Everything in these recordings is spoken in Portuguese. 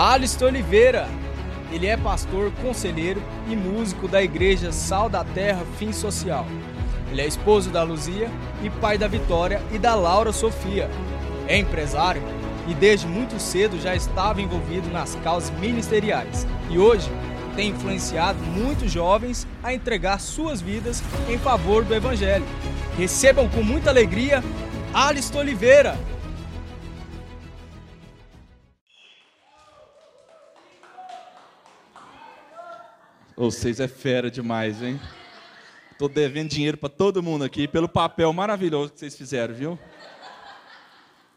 Alisto Oliveira. Ele é pastor, conselheiro e músico da igreja Sal da Terra Fim Social. Ele é esposo da Luzia e pai da Vitória e da Laura Sofia. É empresário e desde muito cedo já estava envolvido nas causas ministeriais. E hoje tem influenciado muitos jovens a entregar suas vidas em favor do Evangelho. Recebam com muita alegria Alisto Oliveira. Vocês é fera demais, hein? Tô devendo dinheiro para todo mundo aqui pelo papel maravilhoso que vocês fizeram, viu?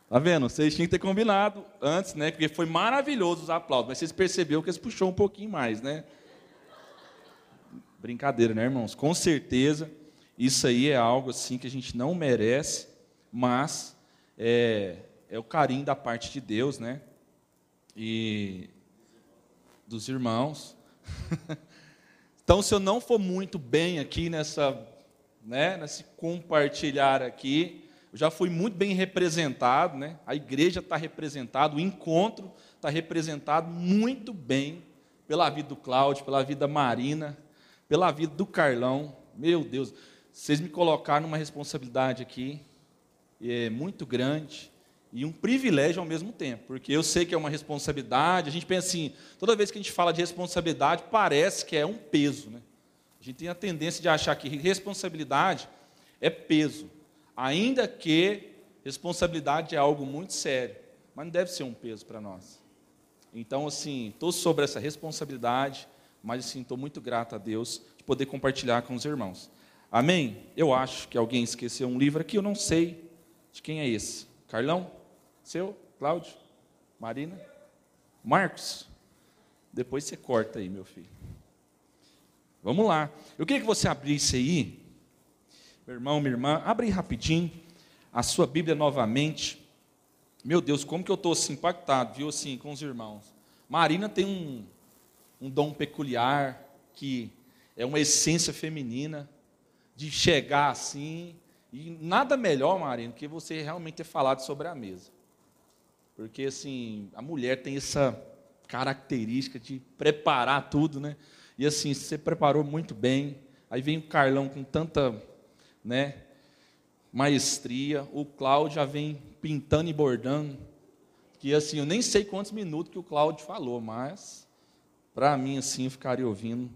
Tá vendo? Vocês tinham que ter combinado antes, né? Porque foi maravilhoso os aplausos, mas vocês perceberam que eles puxou um pouquinho mais, né? Brincadeira, né, irmãos? Com certeza, isso aí é algo assim que a gente não merece, mas é, é o carinho da parte de Deus, né? E dos irmãos. Então, se eu não for muito bem aqui nessa, né, nesse compartilhar aqui, eu já fui muito bem representado, né? A igreja está representada, o encontro está representado muito bem pela vida do Cláudio, pela vida da Marina, pela vida do Carlão. Meu Deus, vocês me colocaram numa responsabilidade aqui é muito grande e um privilégio ao mesmo tempo, porque eu sei que é uma responsabilidade. A gente pensa assim, toda vez que a gente fala de responsabilidade, parece que é um peso. Né? A gente tem a tendência de achar que responsabilidade é peso, ainda que responsabilidade é algo muito sério, mas não deve ser um peso para nós. Então, assim, estou sobre essa responsabilidade, mas assim, estou muito grato a Deus de poder compartilhar com os irmãos. Amém? Eu acho que alguém esqueceu um livro aqui, eu não sei de quem é esse. Carlão? Seu? Cláudio? Marina? Marcos? Depois você corta aí, meu filho. Vamos lá. Eu queria que você abrisse aí, meu irmão, minha irmã, abre aí rapidinho a sua Bíblia novamente. Meu Deus, como que eu estou assim, impactado, viu, assim, com os irmãos. Marina tem um, um dom peculiar, que é uma essência feminina, de chegar assim, e nada melhor, Marina, que você realmente ter falado sobre a mesa. Porque, assim, a mulher tem essa característica de preparar tudo, né? E, assim, você preparou muito bem. Aí vem o Carlão com tanta, né, maestria. O Cláudio já vem pintando e bordando. Que, assim, eu nem sei quantos minutos que o Cláudio falou, mas, para mim, assim, eu ficaria ouvindo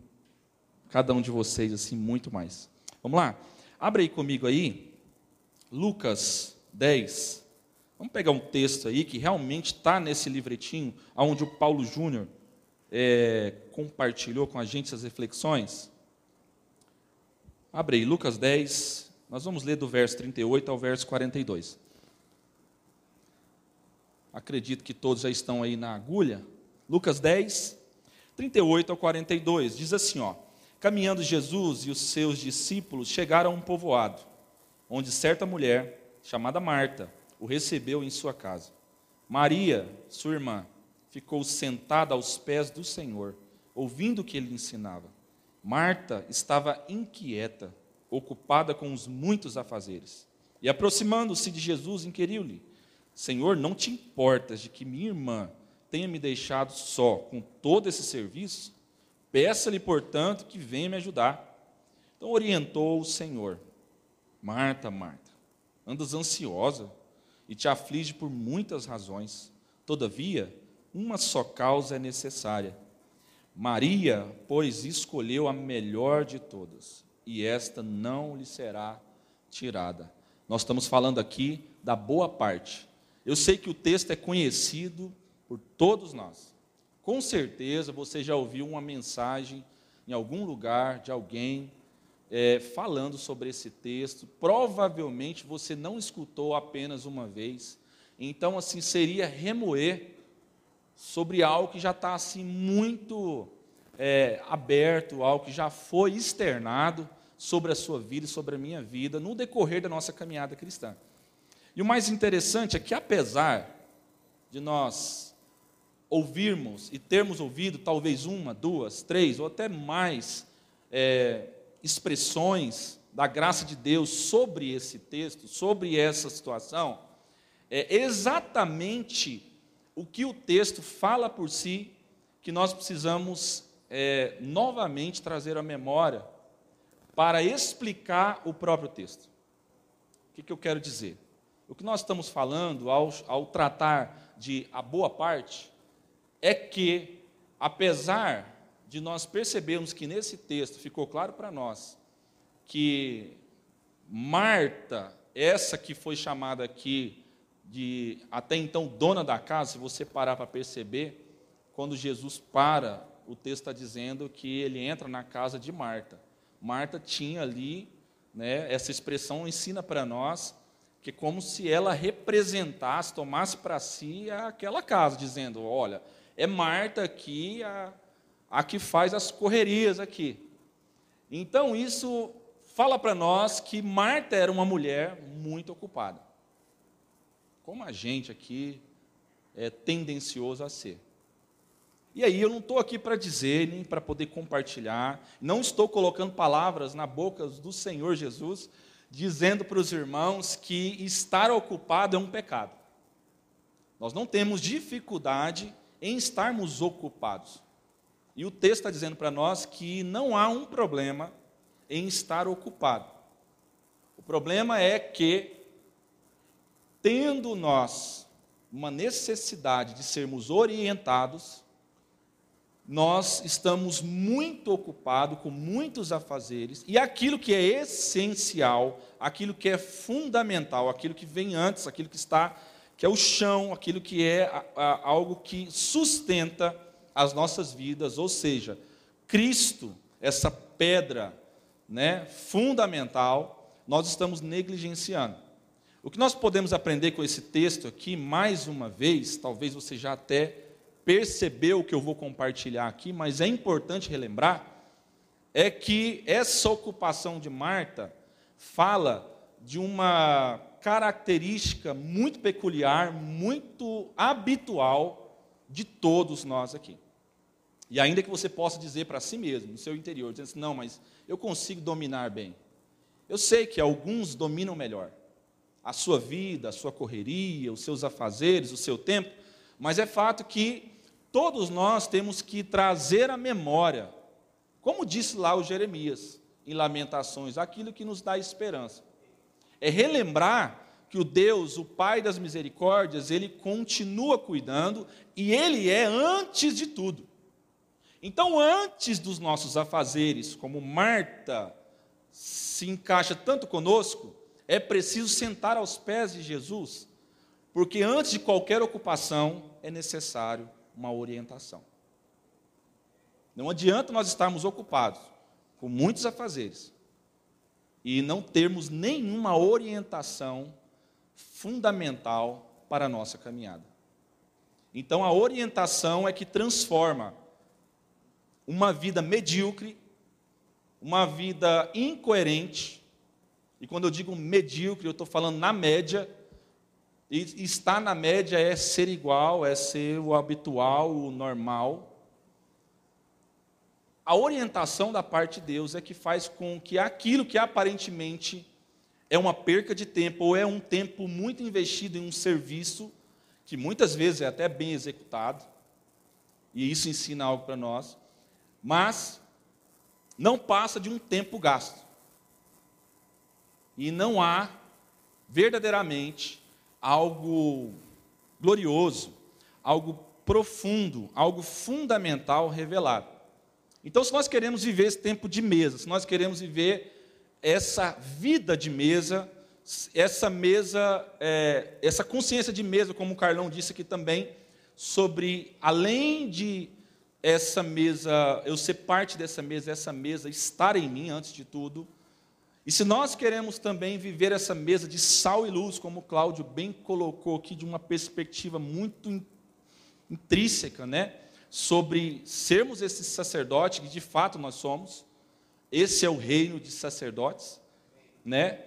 cada um de vocês, assim, muito mais. Vamos lá? Abre aí comigo aí, Lucas 10. Vamos pegar um texto aí que realmente está nesse livretinho, onde o Paulo Júnior é, compartilhou com a gente essas reflexões. Abre aí, Lucas 10, nós vamos ler do verso 38 ao verso 42. Acredito que todos já estão aí na agulha. Lucas 10, 38 ao 42, diz assim: ó, Caminhando Jesus e os seus discípulos chegaram a um povoado, onde certa mulher, chamada Marta, o recebeu em sua casa. Maria, sua irmã, ficou sentada aos pés do Senhor, ouvindo o que ele ensinava. Marta estava inquieta, ocupada com os muitos afazeres. E aproximando-se de Jesus, inquiriu-lhe: Senhor, não te importas de que minha irmã tenha me deixado só com todo esse serviço? Peça-lhe, portanto, que venha me ajudar. Então orientou o Senhor: Marta, Marta, andas ansiosa e te aflige por muitas razões. Todavia, uma só causa é necessária. Maria, pois, escolheu a melhor de todas, e esta não lhe será tirada. Nós estamos falando aqui da boa parte. Eu sei que o texto é conhecido por todos nós. Com certeza você já ouviu uma mensagem em algum lugar de alguém é, falando sobre esse texto. Provavelmente você não escutou apenas uma vez. Então, assim, seria remoer sobre algo que já está assim muito é, aberto, algo que já foi externado sobre a sua vida e sobre a minha vida no decorrer da nossa caminhada cristã. E o mais interessante é que, apesar de nós ouvirmos e termos ouvido talvez uma, duas, três ou até mais é, expressões da graça de Deus sobre esse texto, sobre essa situação, é exatamente o que o texto fala por si, que nós precisamos é, novamente trazer à memória para explicar o próprio texto. O que, que eu quero dizer? O que nós estamos falando ao, ao tratar de a boa parte é que, apesar de nós percebermos que nesse texto ficou claro para nós que Marta, essa que foi chamada aqui de até então dona da casa, se você parar para perceber, quando Jesus para, o texto está dizendo que ele entra na casa de Marta. Marta tinha ali, né, essa expressão ensina para nós que é como se ela representasse, tomasse para si aquela casa, dizendo: olha, é Marta aqui a, a que faz as correrias aqui. Então isso fala para nós que Marta era uma mulher muito ocupada. Como a gente aqui é tendencioso a ser. E aí eu não estou aqui para dizer, nem para poder compartilhar, não estou colocando palavras na boca do Senhor Jesus, dizendo para os irmãos que estar ocupado é um pecado. Nós não temos dificuldade em estarmos ocupados. E o texto está dizendo para nós que não há um problema em estar ocupado. O problema é que, tendo nós uma necessidade de sermos orientados, nós estamos muito ocupados com muitos afazeres, e aquilo que é essencial, aquilo que é fundamental, aquilo que vem antes, aquilo que está, que é o chão, aquilo que é a, a, algo que sustenta as nossas vidas, ou seja, Cristo, essa pedra né, fundamental, nós estamos negligenciando. O que nós podemos aprender com esse texto aqui, mais uma vez, talvez você já até percebeu o que eu vou compartilhar aqui, mas é importante relembrar, é que essa ocupação de Marta fala de uma característica muito peculiar, muito habitual de todos nós aqui. E ainda que você possa dizer para si mesmo, no seu interior, dizendo assim, não, mas eu consigo dominar bem. Eu sei que alguns dominam melhor a sua vida, a sua correria, os seus afazeres, o seu tempo, mas é fato que todos nós temos que trazer à memória, como disse lá o Jeremias, em Lamentações, aquilo que nos dá esperança. É relembrar que o Deus, o Pai das misericórdias, ele continua cuidando e ele é antes de tudo. Então, antes dos nossos afazeres, como Marta se encaixa tanto conosco, é preciso sentar aos pés de Jesus, porque antes de qualquer ocupação é necessário uma orientação. Não adianta nós estarmos ocupados com muitos afazeres e não termos nenhuma orientação fundamental para a nossa caminhada. Então, a orientação é que transforma uma vida medíocre, uma vida incoerente, e quando eu digo medíocre, eu estou falando na média, e estar na média é ser igual, é ser o habitual, o normal. A orientação da parte de Deus é que faz com que aquilo que aparentemente é uma perca de tempo, ou é um tempo muito investido em um serviço, que muitas vezes é até bem executado, e isso ensina algo para nós, mas não passa de um tempo gasto. E não há verdadeiramente algo glorioso, algo profundo, algo fundamental revelado. Então, se nós queremos viver esse tempo de mesa, se nós queremos viver essa vida de mesa, essa mesa, é, essa consciência de mesa, como o Carlão disse aqui também, sobre além de essa mesa, eu ser parte dessa mesa, essa mesa estar em mim antes de tudo, e se nós queremos também viver essa mesa de sal e luz, como o Cláudio bem colocou aqui, de uma perspectiva muito intrínseca, né? Sobre sermos esse sacerdote, que de fato nós somos, esse é o reino de sacerdotes, né?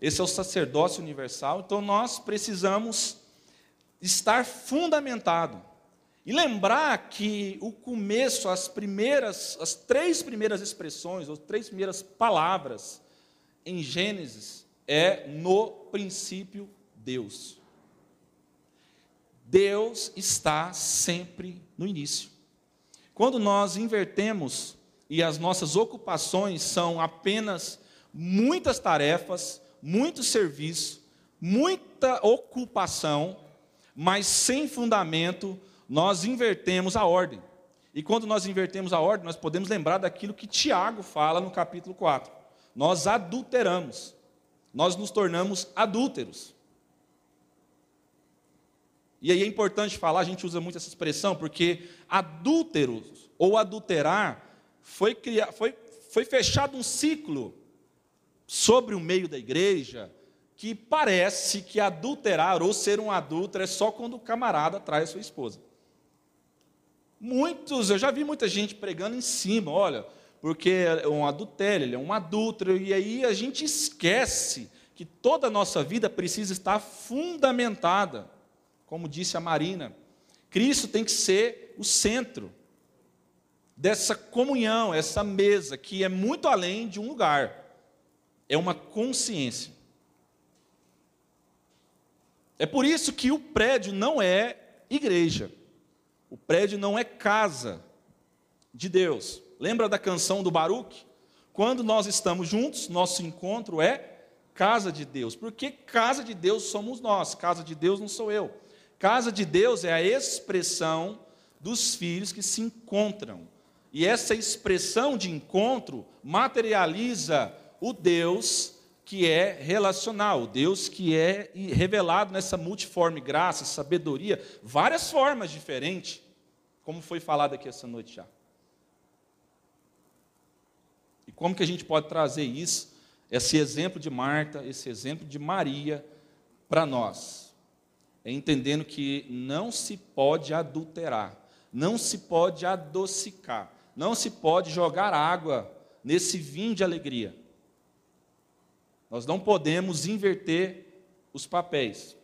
Esse é o sacerdócio universal. Então nós precisamos estar fundamentado e lembrar que o começo, as primeiras, as três primeiras expressões, as três primeiras palavras em Gênesis é no princípio Deus. Deus está sempre no início. Quando nós invertemos e as nossas ocupações são apenas muitas tarefas, muito serviço, muita ocupação, mas sem fundamento, nós invertemos a ordem. E quando nós invertemos a ordem, nós podemos lembrar daquilo que Tiago fala no capítulo 4. Nós adulteramos, nós nos tornamos adúlteros. E aí é importante falar, a gente usa muito essa expressão, porque adúlteros ou adulterar foi, criar, foi, foi fechado um ciclo sobre o meio da igreja que parece que adulterar ou ser um adúltero é só quando o camarada trai a sua esposa. Muitos, eu já vi muita gente pregando em cima, olha, porque é um adultério, ele é um adúltero, e aí a gente esquece que toda a nossa vida precisa estar fundamentada, como disse a Marina. Cristo tem que ser o centro dessa comunhão, essa mesa, que é muito além de um lugar, é uma consciência. É por isso que o prédio não é igreja. O prédio não é casa de Deus. Lembra da canção do Baruch? Quando nós estamos juntos, nosso encontro é casa de Deus. Porque casa de Deus somos nós, casa de Deus não sou eu. Casa de Deus é a expressão dos filhos que se encontram. E essa expressão de encontro materializa o Deus que é relacional, Deus que é revelado nessa multiforme graça, sabedoria, várias formas diferentes, como foi falado aqui essa noite já. E como que a gente pode trazer isso, esse exemplo de Marta, esse exemplo de Maria, para nós? É entendendo que não se pode adulterar, não se pode adocicar, não se pode jogar água nesse vinho de alegria. Nós não podemos inverter os papéis.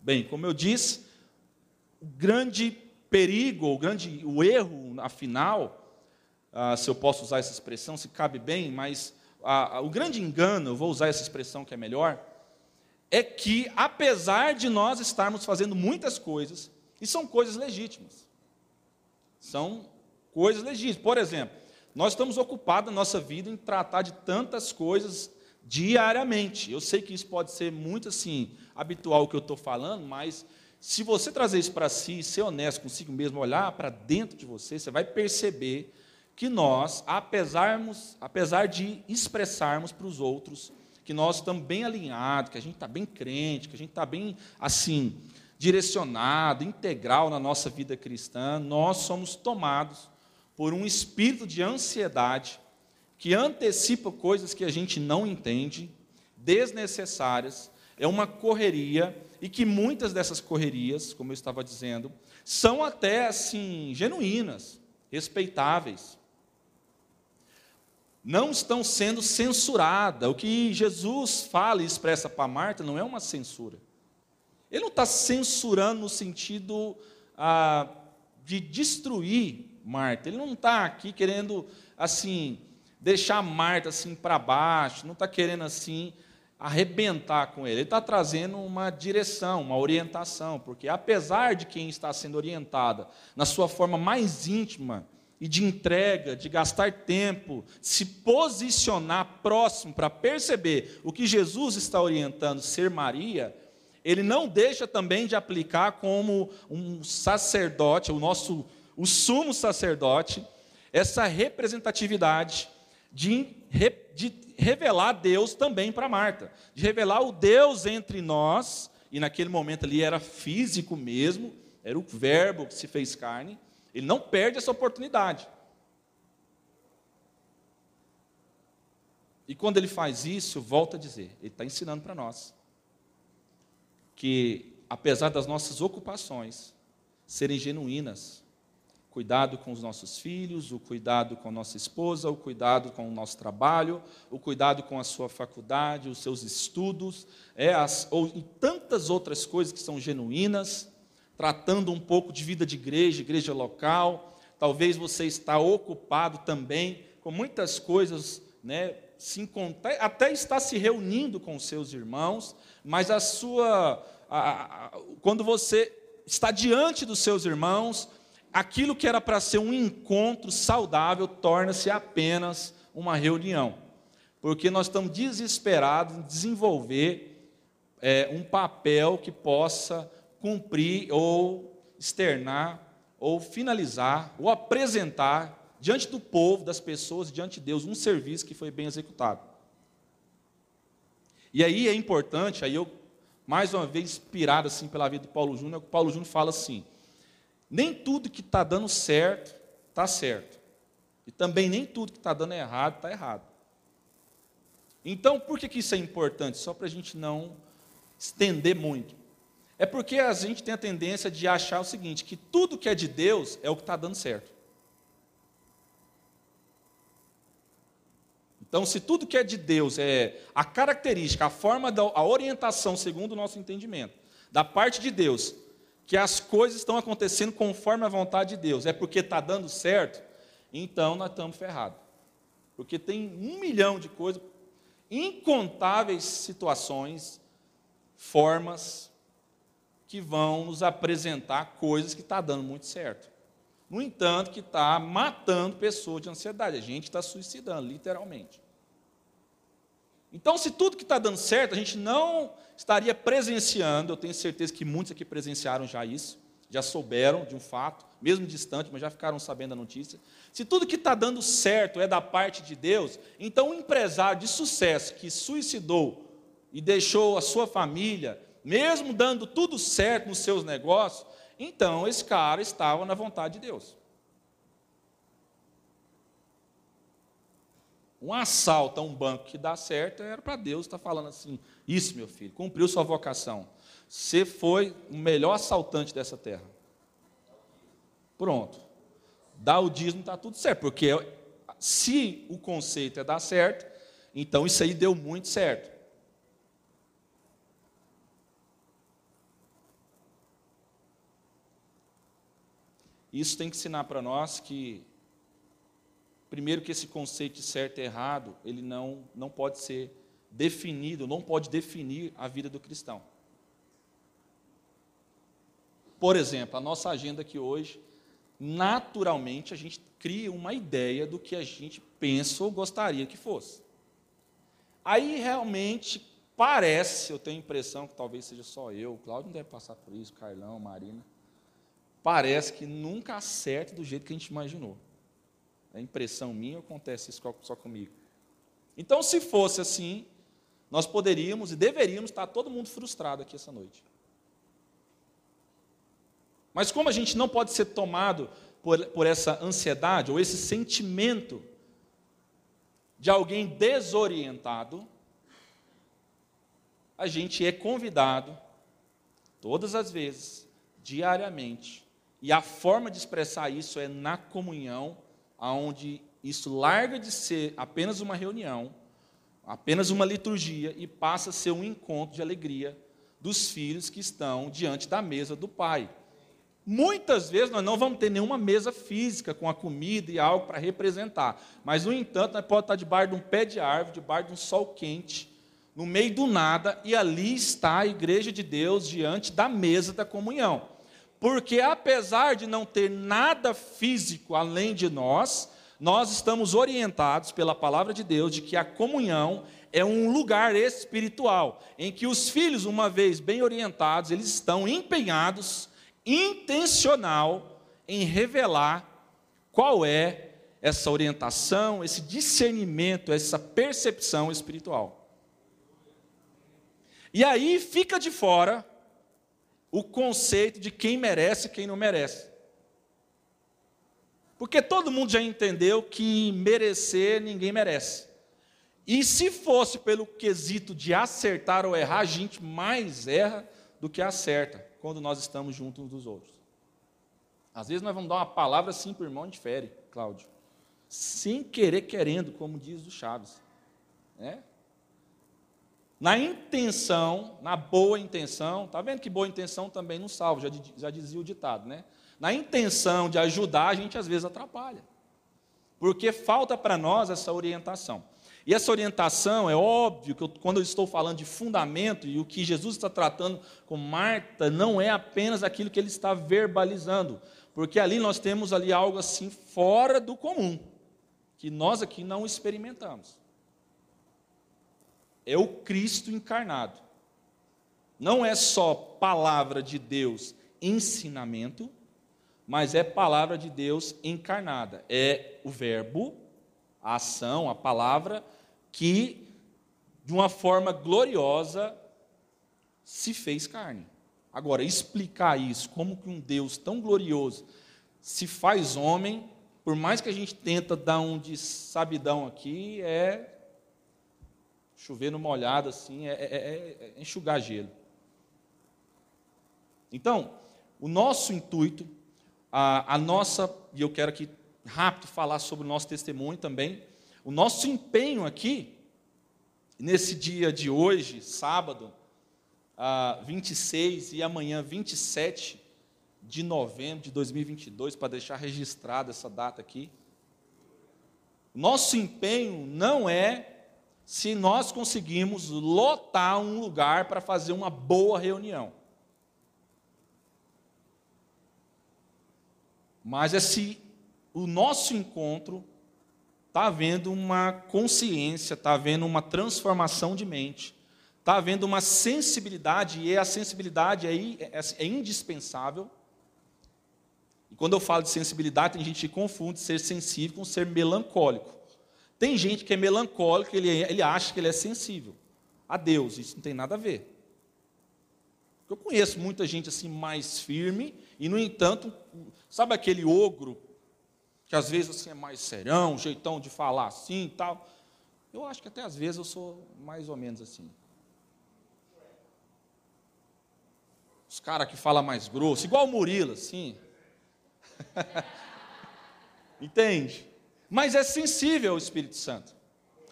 Bem, como eu disse, o grande perigo, o grande o erro, afinal, ah, se eu posso usar essa expressão, se cabe bem, mas ah, o grande engano, eu vou usar essa expressão que é melhor, é que apesar de nós estarmos fazendo muitas coisas, e são coisas legítimas, são coisas legítimas. Por exemplo, nós estamos ocupados na nossa vida em tratar de tantas coisas diariamente. Eu sei que isso pode ser muito assim habitual o que eu estou falando, mas se você trazer isso para si, ser honesto consigo mesmo, olhar para dentro de você, você vai perceber que nós, apesarmos, apesar de expressarmos para os outros que nós estamos bem alinhados, que a gente está bem crente, que a gente está bem assim direcionado, integral na nossa vida cristã, nós somos tomados por um espírito de ansiedade que antecipa coisas que a gente não entende, desnecessárias, é uma correria e que muitas dessas correrias, como eu estava dizendo, são até assim genuínas, respeitáveis. Não estão sendo censuradas. O que Jesus fala e expressa para Marta não é uma censura. Ele não está censurando no sentido ah, de destruir Marta. Ele não está aqui querendo assim deixar Marta assim para baixo, não está querendo assim arrebentar com ele. Ele está trazendo uma direção, uma orientação, porque apesar de quem está sendo orientada na sua forma mais íntima e de entrega, de gastar tempo, se posicionar próximo para perceber o que Jesus está orientando ser Maria, ele não deixa também de aplicar como um sacerdote, o nosso o sumo sacerdote, essa representatividade de, de revelar Deus também para Marta, de revelar o Deus entre nós, e naquele momento ali era físico mesmo, era o Verbo que se fez carne, ele não perde essa oportunidade. E quando ele faz isso, volta a dizer, ele está ensinando para nós que, apesar das nossas ocupações serem genuínas, cuidado com os nossos filhos, o cuidado com a nossa esposa, o cuidado com o nosso trabalho, o cuidado com a sua faculdade, os seus estudos, é, as, ou, e tantas outras coisas que são genuínas, tratando um pouco de vida de igreja, igreja local. Talvez você está ocupado também com muitas coisas, né, se até está se reunindo com os seus irmãos, mas a sua a, a, quando você está diante dos seus irmãos, aquilo que era para ser um encontro saudável torna-se apenas uma reunião. Porque nós estamos desesperados em desenvolver é, um papel que possa cumprir ou externar ou finalizar ou apresentar diante do povo, das pessoas, diante de Deus, um serviço que foi bem executado. E aí é importante, aí eu, mais uma vez, inspirado assim pela vida do Paulo Júnior, o Paulo Júnior fala assim: nem tudo que está dando certo, está certo. E também nem tudo que está dando errado, está errado. Então, por que, que isso é importante? Só para a gente não estender muito. É porque a gente tem a tendência de achar o seguinte: que tudo que é de Deus é o que está dando certo. Então, se tudo que é de Deus é a característica, a forma, da, a orientação, segundo o nosso entendimento, da parte de Deus, que as coisas estão acontecendo conforme a vontade de Deus, é porque está dando certo, então nós estamos ferrados. Porque tem um milhão de coisas, incontáveis situações, formas, que vão nos apresentar coisas que está dando muito certo. No entanto, que está matando pessoas de ansiedade. A gente está suicidando, literalmente. Então, se tudo que está dando certo, a gente não estaria presenciando, eu tenho certeza que muitos aqui presenciaram já isso, já souberam de um fato, mesmo distante, mas já ficaram sabendo da notícia. Se tudo que está dando certo é da parte de Deus, então um empresário de sucesso que suicidou e deixou a sua família, mesmo dando tudo certo nos seus negócios, então esse cara estava na vontade de Deus. Um assalto a um banco que dá certo era para Deus estar tá falando assim: Isso, meu filho, cumpriu sua vocação. Você foi o melhor assaltante dessa terra. Pronto. Dá o dízimo, está tudo certo. Porque se o conceito é dar certo, então isso aí deu muito certo. Isso tem que ensinar para nós que Primeiro que esse conceito de certo e errado, ele não, não pode ser definido, não pode definir a vida do cristão. Por exemplo, a nossa agenda aqui hoje, naturalmente a gente cria uma ideia do que a gente pensa ou gostaria que fosse. Aí realmente parece, eu tenho a impressão que talvez seja só eu, o Cláudio não deve passar por isso, Carlão, Marina. Parece que nunca acerta do jeito que a gente imaginou. É impressão minha ou acontece isso só comigo? Então, se fosse assim, nós poderíamos e deveríamos estar todo mundo frustrado aqui essa noite. Mas como a gente não pode ser tomado por, por essa ansiedade ou esse sentimento de alguém desorientado, a gente é convidado, todas as vezes, diariamente, e a forma de expressar isso é na comunhão onde isso larga de ser apenas uma reunião, apenas uma liturgia e passa a ser um encontro de alegria dos filhos que estão diante da mesa do Pai. Muitas vezes nós não vamos ter nenhuma mesa física com a comida e algo para representar, mas no entanto nós podemos estar debaixo de um pé de árvore, debaixo de um sol quente, no meio do nada, e ali está a igreja de Deus diante da mesa da comunhão. Porque apesar de não ter nada físico além de nós, nós estamos orientados pela palavra de Deus de que a comunhão é um lugar espiritual, em que os filhos, uma vez bem orientados, eles estão empenhados, intencional em revelar qual é essa orientação, esse discernimento, essa percepção espiritual. E aí fica de fora o conceito de quem merece e quem não merece. Porque todo mundo já entendeu que merecer ninguém merece. E se fosse pelo quesito de acertar ou errar, a gente mais erra do que acerta quando nós estamos juntos uns dos outros. Às vezes nós vamos dar uma palavra assim para o irmão, difere, Cláudio. Sem querer, querendo, como diz o Chaves. Né? Na intenção, na boa intenção, está vendo que boa intenção também não salva, já, já dizia o ditado, né? Na intenção de ajudar, a gente às vezes atrapalha, porque falta para nós essa orientação. E essa orientação, é óbvio que eu, quando eu estou falando de fundamento, e o que Jesus está tratando com Marta, não é apenas aquilo que ele está verbalizando, porque ali nós temos ali algo assim fora do comum, que nós aqui não experimentamos. É o Cristo encarnado. Não é só palavra de Deus, ensinamento, mas é palavra de Deus encarnada. É o verbo, a ação, a palavra que, de uma forma gloriosa, se fez carne. Agora, explicar isso, como que um Deus tão glorioso se faz homem, por mais que a gente tenta dar um de sabidão aqui, é chover no molhado, assim, é, é, é, é enxugar gelo. Então, o nosso intuito, a, a nossa, e eu quero aqui rápido falar sobre o nosso testemunho também, o nosso empenho aqui, nesse dia de hoje, sábado, ah, 26 e amanhã 27 de novembro de 2022, para deixar registrada essa data aqui. Nosso empenho não é se nós conseguimos lotar um lugar para fazer uma boa reunião. Mas é se o nosso encontro está havendo uma consciência, está havendo uma transformação de mente, está havendo uma sensibilidade, e a sensibilidade aí é, é, indispensável. E quando eu falo de sensibilidade, tem gente que confunde ser sensível com ser melancólico. Tem gente que é melancólico, ele, ele acha que ele é sensível a Deus, isso não tem nada a ver. Eu conheço muita gente assim mais firme, e no entanto, sabe aquele ogro que às vezes assim é mais serão, jeitão de falar assim e tal. Eu acho que até às vezes eu sou mais ou menos assim. Os caras que falam mais grosso, igual o Murilo, assim. Entende? Mas é sensível ao Espírito Santo.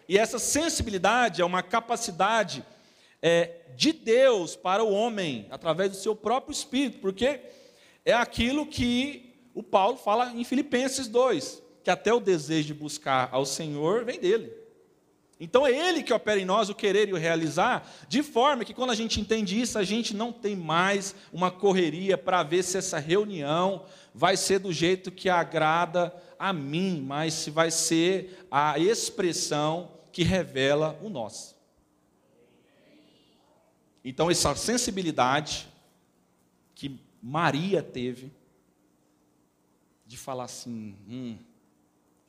E essa sensibilidade é uma capacidade é, de Deus para o homem, através do seu próprio Espírito, porque é aquilo que o Paulo fala em Filipenses 2, que até o desejo de buscar ao Senhor vem dele. Então é ele que opera em nós o querer e o realizar, de forma que quando a gente entende isso, a gente não tem mais uma correria para ver se essa reunião vai ser do jeito que agrada a mim, mas se vai ser a expressão que revela o nosso. Então essa sensibilidade que Maria teve, de falar assim: hum,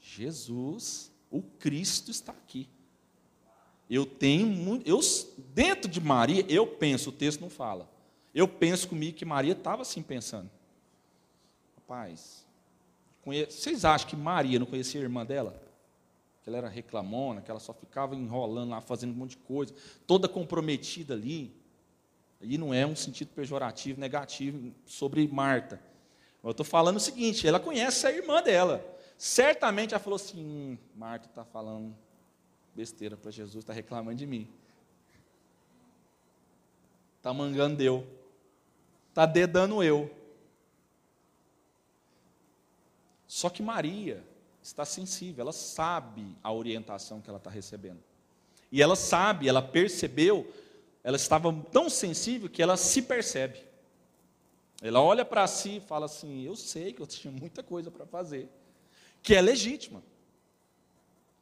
Jesus, o Cristo está aqui. Eu tenho muito, eu dentro de Maria, eu penso, o texto não fala. Eu penso comigo que Maria estava assim pensando. Rapaz, vocês acham que Maria não conhecia a irmã dela? Que ela era reclamona, que ela só ficava enrolando lá, fazendo um monte de coisa, toda comprometida ali. E não é um sentido pejorativo, negativo sobre Marta. Eu estou falando o seguinte: ela conhece a irmã dela. Certamente ela falou assim: hum, Marta está falando besteira para Jesus, está reclamando de mim. Está mangando eu. Está dedando eu. Só que Maria está sensível, ela sabe a orientação que ela está recebendo. E ela sabe, ela percebeu, ela estava tão sensível que ela se percebe. Ela olha para si e fala assim: Eu sei que eu tinha muita coisa para fazer, que é legítima.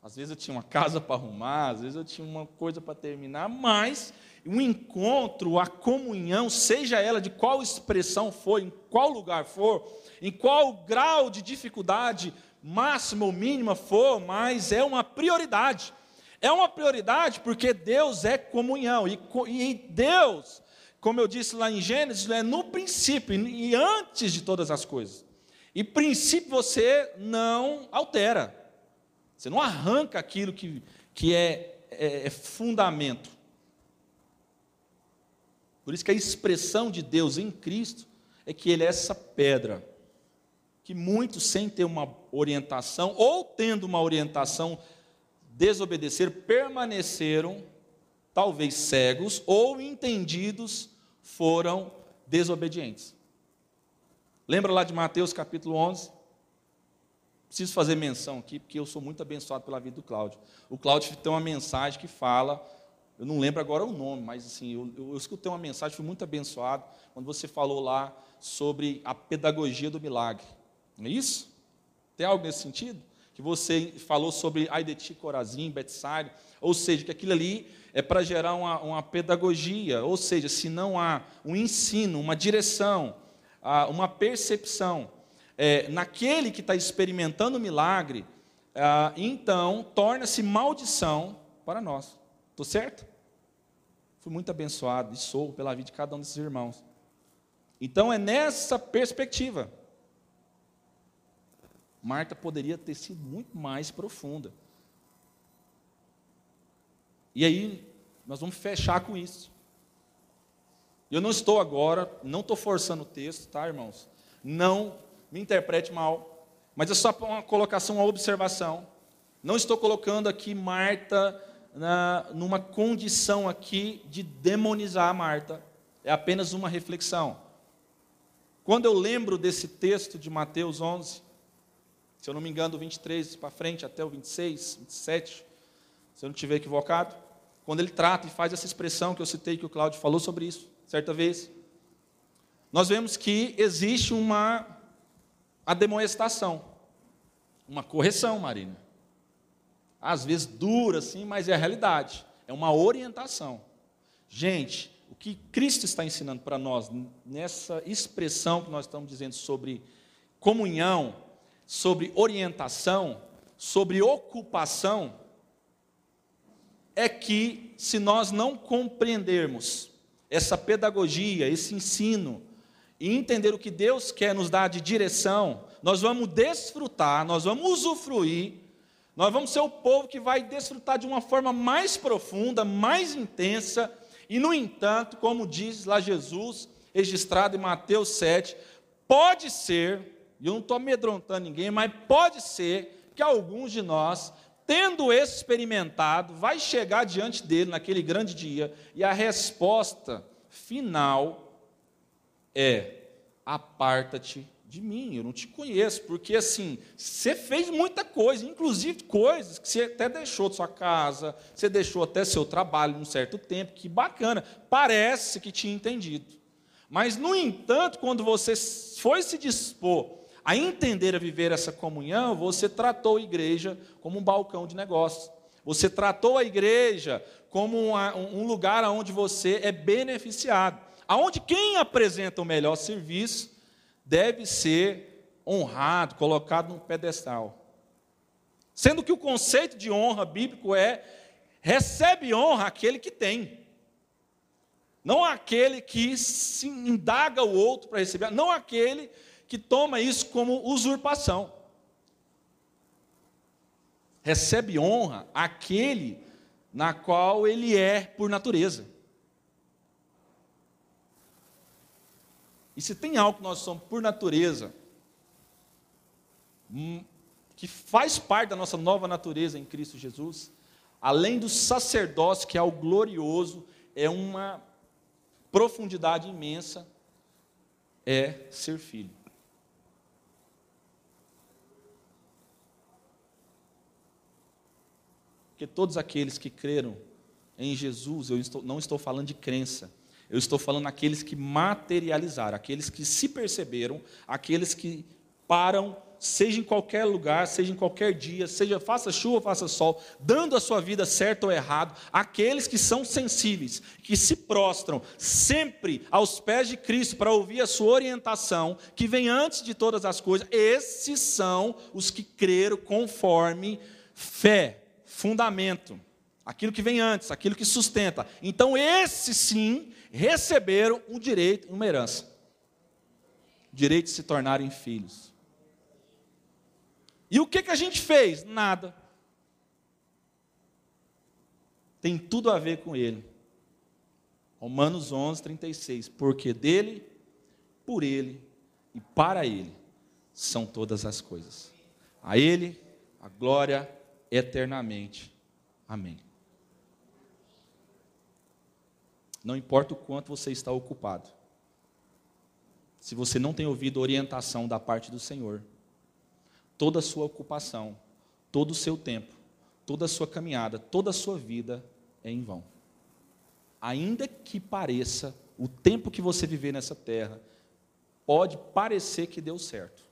Às vezes eu tinha uma casa para arrumar, às vezes eu tinha uma coisa para terminar, mas o encontro, a comunhão, seja ela de qual expressão for, em qual lugar for, em qual grau de dificuldade máxima ou mínima for, mas é uma prioridade. É uma prioridade porque Deus é comunhão, e, e Deus como eu disse lá em Gênesis, é no princípio e antes de todas as coisas. E princípio você não altera. Você não arranca aquilo que, que é, é, é fundamento. Por isso que a expressão de Deus em Cristo é que Ele é essa pedra. Que muitos, sem ter uma orientação, ou tendo uma orientação, desobedeceram, permaneceram, talvez cegos ou entendidos foram desobedientes. Lembra lá de Mateus capítulo 11? Preciso fazer menção aqui, porque eu sou muito abençoado pela vida do Cláudio. O Cláudio tem uma mensagem que fala, eu não lembro agora o nome, mas assim, eu, eu, eu escutei uma mensagem, fui muito abençoado, quando você falou lá sobre a pedagogia do milagre. Não é isso? Tem algo nesse sentido? Que você falou sobre Aideti, Corazim, Betsaida, ou seja, que aquilo ali é para gerar uma, uma pedagogia, ou seja, se não há um ensino, uma direção, uma percepção, é, naquele que está experimentando o milagre, ah, então torna-se maldição para nós. Estou certo? Fui muito abençoado e sou pela vida de cada um desses irmãos. Então é nessa perspectiva. Marta poderia ter sido muito mais profunda. E aí, nós vamos fechar com isso. Eu não estou agora, não estou forçando o texto, tá, irmãos? Não me interprete mal, mas é só uma colocação, uma observação. Não estou colocando aqui Marta na, numa condição aqui de demonizar Marta. É apenas uma reflexão. Quando eu lembro desse texto de Mateus 11, se eu não me engano, do 23 para frente até o 26, 27, se eu não estiver equivocado, quando ele trata e faz essa expressão que eu citei, que o Cláudio falou sobre isso, certa vez, nós vemos que existe uma a demoestação. Uma correção, Marina. Às vezes dura, sim, mas é a realidade. É uma orientação. Gente, o que Cristo está ensinando para nós nessa expressão que nós estamos dizendo sobre comunhão, sobre orientação, sobre ocupação, é que se nós não compreendermos essa pedagogia, esse ensino, e entender o que Deus quer nos dar de direção, nós vamos desfrutar, nós vamos usufruir, nós vamos ser o povo que vai desfrutar de uma forma mais profunda, mais intensa, e no entanto, como diz lá Jesus, registrado em Mateus 7, pode ser, e eu não estou amedrontando ninguém, mas pode ser que alguns de nós, tendo experimentado, vai chegar diante dele naquele grande dia, e a resposta final é: aparta-te de mim, eu não te conheço, porque assim, você fez muita coisa, inclusive coisas que você até deixou de sua casa, você deixou até seu trabalho num certo tempo, que bacana, parece que tinha entendido. Mas, no entanto, quando você foi se dispor a entender, a viver essa comunhão, você tratou a igreja como um balcão de negócios. Você tratou a igreja como um lugar onde você é beneficiado aonde quem apresenta o melhor serviço deve ser honrado, colocado num pedestal. Sendo que o conceito de honra bíblico é recebe honra aquele que tem. Não aquele que se indaga o outro para receber, não aquele que toma isso como usurpação. Recebe honra aquele na qual ele é por natureza. E se tem algo que nós somos por natureza, hum, que faz parte da nossa nova natureza em Cristo Jesus, além do sacerdócio, que é o glorioso, é uma profundidade imensa, é ser filho. Porque todos aqueles que creram em Jesus, eu não estou falando de crença, eu estou falando aqueles que materializaram, aqueles que se perceberam, aqueles que param, seja em qualquer lugar, seja em qualquer dia, seja faça chuva, faça sol, dando a sua vida certo ou errado, aqueles que são sensíveis, que se prostram sempre aos pés de Cristo para ouvir a sua orientação, que vem antes de todas as coisas, esses são os que creram conforme fé, fundamento aquilo que vem antes, aquilo que sustenta. Então, esses sim receberam um direito, uma herança. O direito de se tornarem filhos. E o que, que a gente fez? Nada. Tem tudo a ver com ele. Romanos 11, 36. Porque dele, por ele e para ele são todas as coisas. A ele a glória eternamente. Amém. Não importa o quanto você está ocupado. Se você não tem ouvido orientação da parte do Senhor, toda a sua ocupação, todo o seu tempo, toda a sua caminhada, toda a sua vida é em vão. Ainda que pareça, o tempo que você viver nessa terra, pode parecer que deu certo.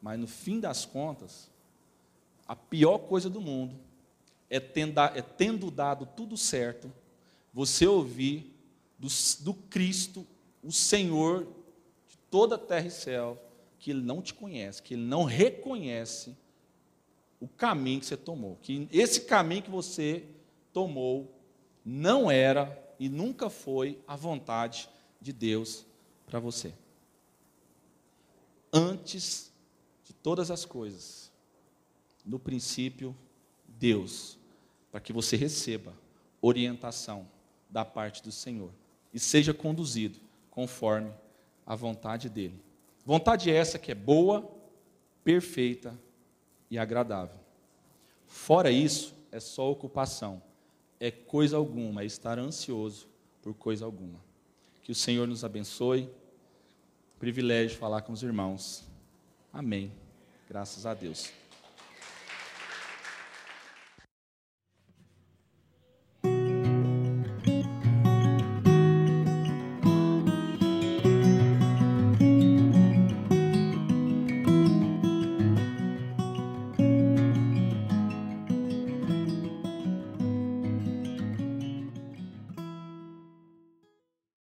Mas no fim das contas, a pior coisa do mundo é, é tendo dado tudo certo, você ouvir do, do Cristo, o Senhor de toda a terra e céu, que Ele não te conhece, que Ele não reconhece o caminho que você tomou. Que esse caminho que você tomou não era e nunca foi a vontade de Deus para você. Antes de todas as coisas, no princípio, Deus para que você receba orientação da parte do Senhor e seja conduzido conforme a vontade dele. Vontade essa que é boa, perfeita e agradável. Fora isso, é só ocupação, é coisa alguma, é estar ansioso por coisa alguma. Que o Senhor nos abençoe. Privilégio falar com os irmãos. Amém. Graças a Deus.